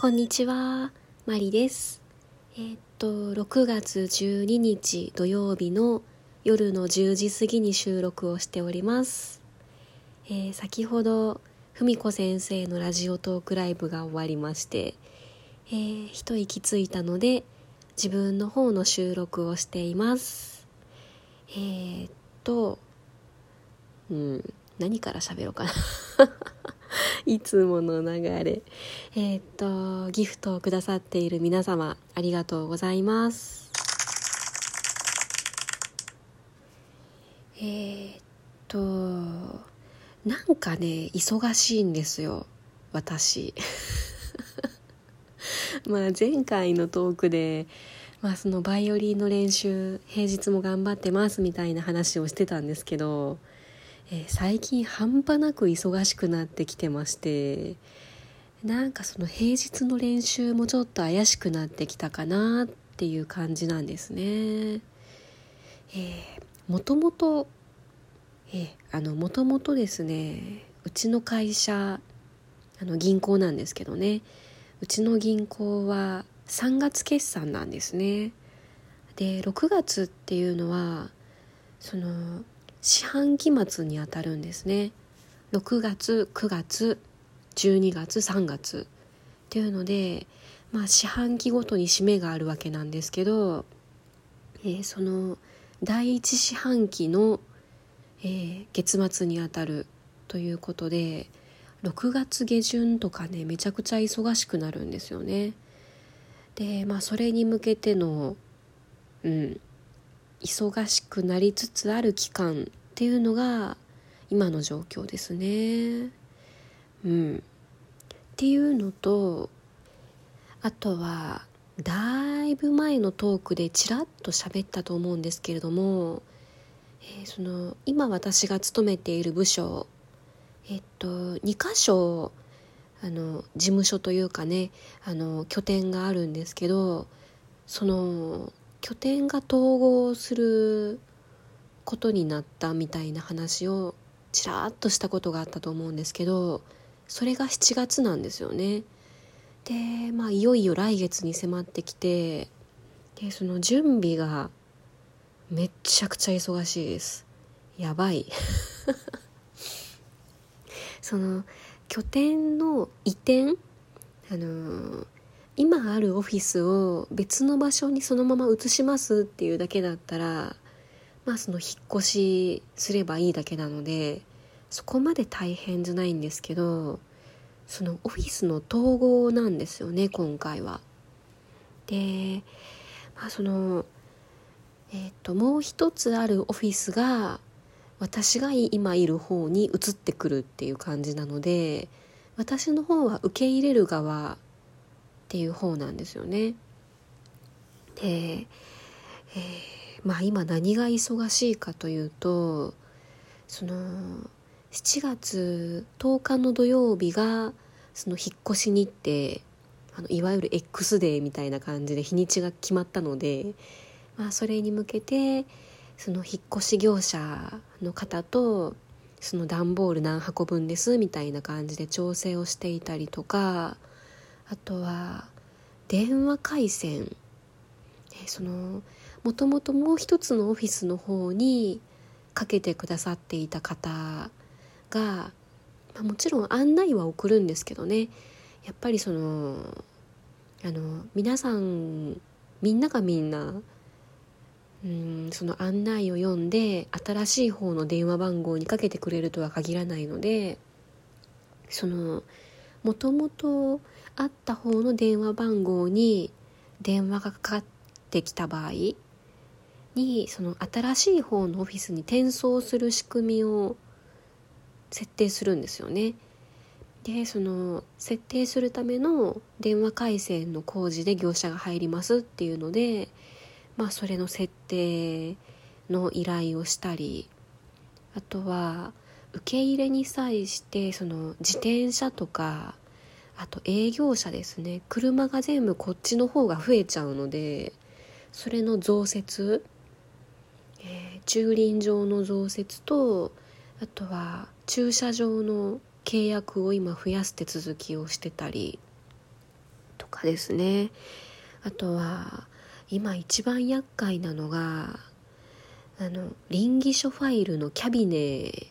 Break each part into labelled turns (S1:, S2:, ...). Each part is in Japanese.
S1: こんにちは、マリです。え、っと、6月12日土曜日の夜の10時過ぎに収録をしております。えー、先ほど、ふみこ先生のラジオトークライブが終わりまして、えー、一息ついたので、自分の方の収録をしています。えー、っと、うん、何から喋ろうかな いつもの流れ。えー、っと、ギフトをくださっている皆様、ありがとうございます。えー、っと、なんかね、忙しいんですよ、私。まあ前回のトークで、まあそのバイオリンの練習、平日も頑張ってますみたいな話をしてたんですけど、えー、最近半端なく忙しくなってきてましてなんかその平日の練習もちょっと怪しくなってきたかなっていう感じなんですね。えー、もともと、えー、あのもともとですねうちの会社あの銀行なんですけどねうちの銀行は3月決算なんですね。で6月っていうのはその四半期末にあたるんですね6月9月12月3月っていうのでまあ四半期ごとに締めがあるわけなんですけど、えー、その第一四半期の、えー、月末にあたるということで6月下旬とかねめちゃくちゃ忙しくなるんですよね。でまあそれに向けてのうん忙しくなりつつある期間っていうのが今の状況ですね。うん、っていうのとあとはだいぶ前のトークでちらっと喋ったと思うんですけれども、えー、その今私が勤めている部署えっと2箇所あの事務所というかねあの拠点があるんですけどその拠点が統合することになったみたいな話をちらっとしたことがあったと思うんですけどそれが7月なんですよね。でまあいよいよ来月に迫ってきてでその準備がめっちゃくちゃ忙しいです。やばい。その拠点の移転あの今あるオフィスを別の場所にそのまま移しますっていうだけだったらまあその引っ越しすればいいだけなのでそこまで大変じゃないんですけどそのオフィスの統合なんですよね今回は。で、まあ、そのえっ、ともう一つあるオフィスが私が今いる方に移ってくるっていう感じなので私の方は受け入れる側っていう方なんですよね。で、えー、まあ今何が忙しいかというとその7月10日の土曜日がその引っ越し日程あのいわゆる X デーみたいな感じで日にちが決まったので、まあ、それに向けてその引っ越し業者の方とその段ボール何箱分ですみたいな感じで調整をしていたりとかあとは電話回線。そのもともともう一つのオフィスの方にかけてくださっていた方が、まあ、もちろん案内は送るんですけどね。やっぱりそのあの皆さんみんながみんなうんその案内を読んで新しい方の電話番号にかけてくれるとは限らないのでそのもともとあった方の電話番号に電話がかかってきた場合にその新しい方のオフィスに転送する仕組みを設定するんですよね。でその設定するための電話回線の工事で業者が入りますっていうのでまあそれの設定の依頼をしたりあとは受け入れに際してその自転車とかあと営業車ですね。車が全部こっちの方が増えちゃうのでそれの増設、えー、駐輪場の増設とあとは駐車場の契約を今増やす手続きをしてたりとかですね。あとは今一番厄介なのがあの臨議書ファイルのキャビネ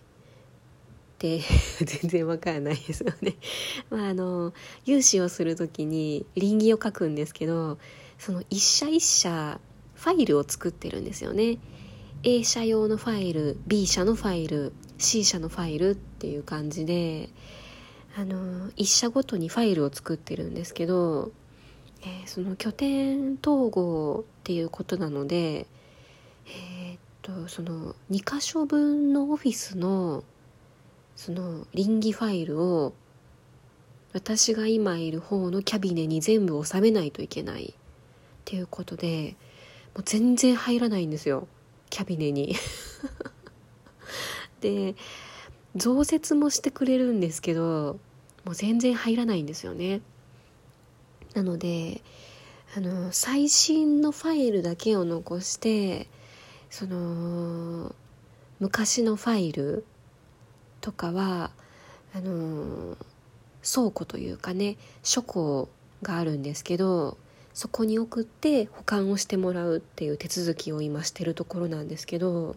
S1: て 全然わからないですよね。まああの融資をする時に臨議を書くんですけどその一社一社ファイルを作ってるんですよね。A 社用のファイル B 社のファイル C 社のファイルっていう感じであの1社ごとにファイルを作ってるんですけど、えー、その拠点統合っていうことなのでえー、っとその2箇所分のオフィスのその臨機ファイルを私が今いる方のキャビネに全部収めないといけない。っていうことでもう全然入らないんですよ。キャビネに。で増設もしてくれるんですけどもう全然入らないんですよね。なのであの最新のファイルだけを残してその昔のファイルとかはあの倉庫というかね書庫があるんですけどそこに送って保管をしてもらうっていう手続きを今してるところなんですけど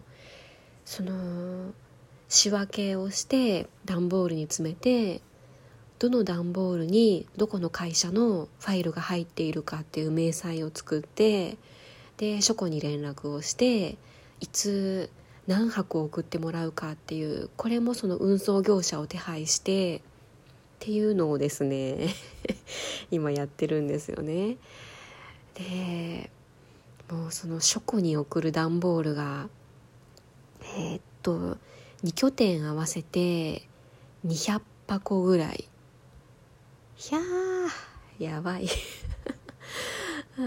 S1: その仕分けをして段ボールに詰めてどの段ボールにどこの会社のファイルが入っているかっていう明細を作ってで書庫に連絡をしていつ何箱送ってもらうかっていうこれもその運送業者を手配してっていうのをですね 今やってるんですよね。でもうその書庫に送る段ボールがえー、っと2拠点合わせて200箱ぐらいいやーやばい あ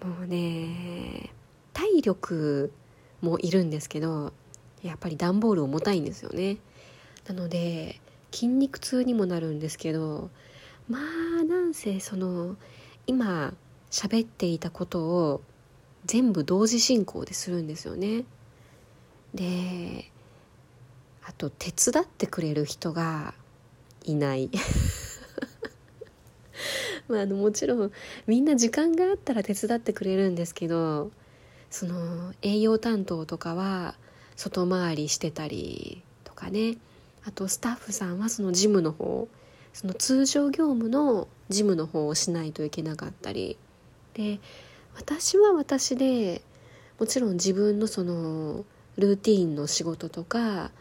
S1: ーもうね体力もいるんですけどやっぱり段ボール重たいんですよね。なので筋肉痛にもなるんですけどまあなんせその今喋っていたことを全部同時進行でするんですよね。であと手伝ってくれる人がいない。まあ、あのもちろんみんな時間があったら手伝ってくれるんですけどその営業担当とかは外回りしてたりとかね。あとスタッフさんはその事務の方。その通常業務の事務の方をしないといけなかったり。で私は私でもちろん自分のそのルーティンの仕事とか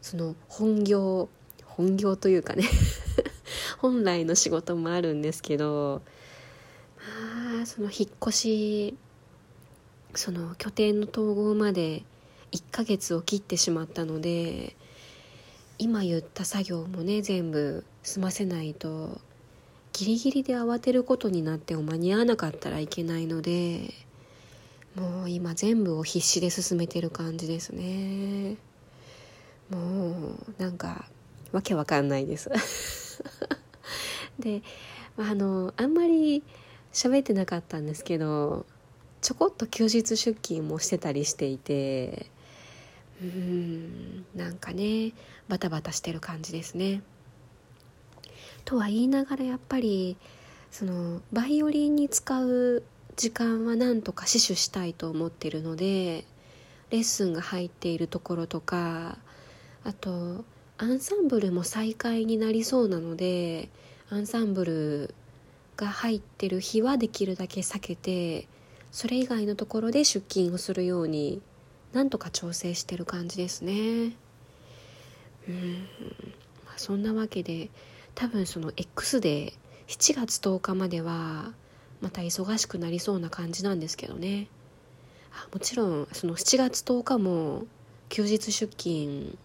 S1: その本業本業というかね。本来の仕事もあるんですけど。まあその引っ越しその拠点の統合まで1ヶ月を切ってしまったので今言った作業もね全部済ませないとギリギリで慌てることになっても間に合わなかったらいけないのでもう今全部を必死で進めてる感じですね。もうなんかわけわかんないです。であのあんまり喋ってなかったんですけどちょこっと休日出勤もしてたりしていてうんなんかねバタバタしてる感じですね。とは言いながらやっぱりそのバイオリンに使う時間はなんとか死守したいと思ってるのでレッスンが入っているところとかあとアンサンブルも再開になりそうなのでアンサンブルが入ってる日はできるだけ避けてそれ以外のところで出勤をするようになんとか調整してる感じですね。うん、まあ、そんなわけで多分その X で7月10日まではまた忙しくなりそうな感じなんですけどね。あもちろんその7月10日も休日出勤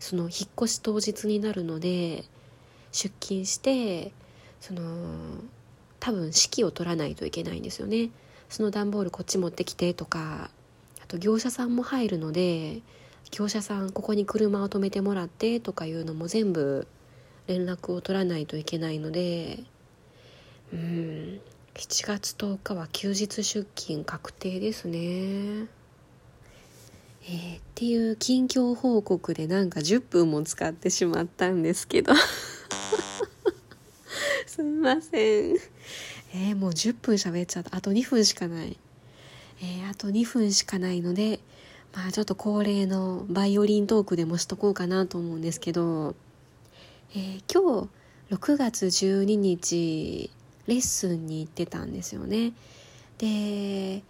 S1: その引っ越し当日になるので出勤してその多分指揮を取らないといけないんですよね。その段ボールこっち持ってきてとかあと業者さんも入るので業者さんここに車を止めてもらってとかいうのも全部連絡を取らないといけないのでうん7月10日は休日出勤確定ですね。えー、っていう近況報告でなんか10分も使ってしまったんですけど すみませんえー、もう10分喋っちゃった。あと2分しかない。えー、あと2分しかないのでまあちょっと恒例のバイオリントークでもしとこうかなと思うんですけど、えー、今日6月12日レッスンに行ってたんですよね。で、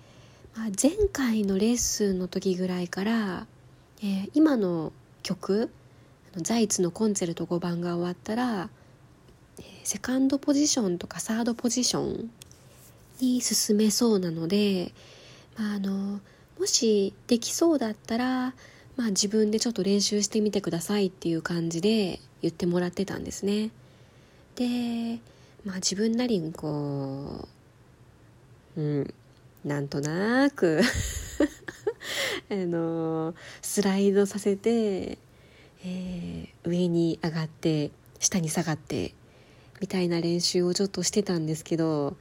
S1: まあ、前回のレッスンの時ぐらいから、えー、今の曲ザイツのコンチェルト5番が終わったら、セカンドポジションとかサードポジションに進めそうなので、まあ、あのもしできそうだったら、まあ、自分でちょっと練習してみてくださいっていう感じで言ってもらってたんですね。で、まあ、自分なりにこう、うん、なんとなく あのスライドさせて、えー、上に上がって下に下がってみたいな練習をちょっとしてたんですけど、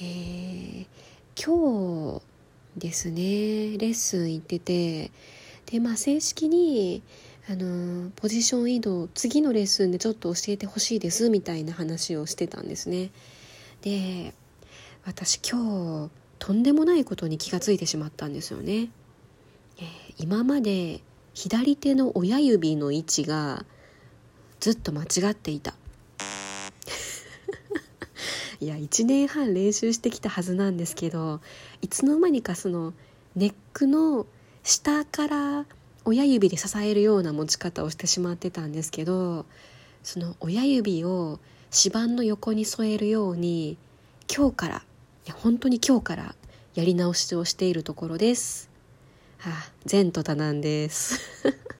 S1: えー、今日ですねレッスン行っててでまあ正式にあのポジション移動次のレッスンでちょっと教えてほしいですみたいな話をしてたんですね。で私今日とんでもないことに気がついてしまったんですよね、えー、今まで左手の親指の位置がずっと間違っていた。いや1年半練習してきたはずなんですけどいつの間にかそのネックの下から親指で支えるような持ち方をしてしまってたんですけどその親指を指板の横に添えるように今日からいや本当に今日からやり直しをしているところです。はあ、前途多難です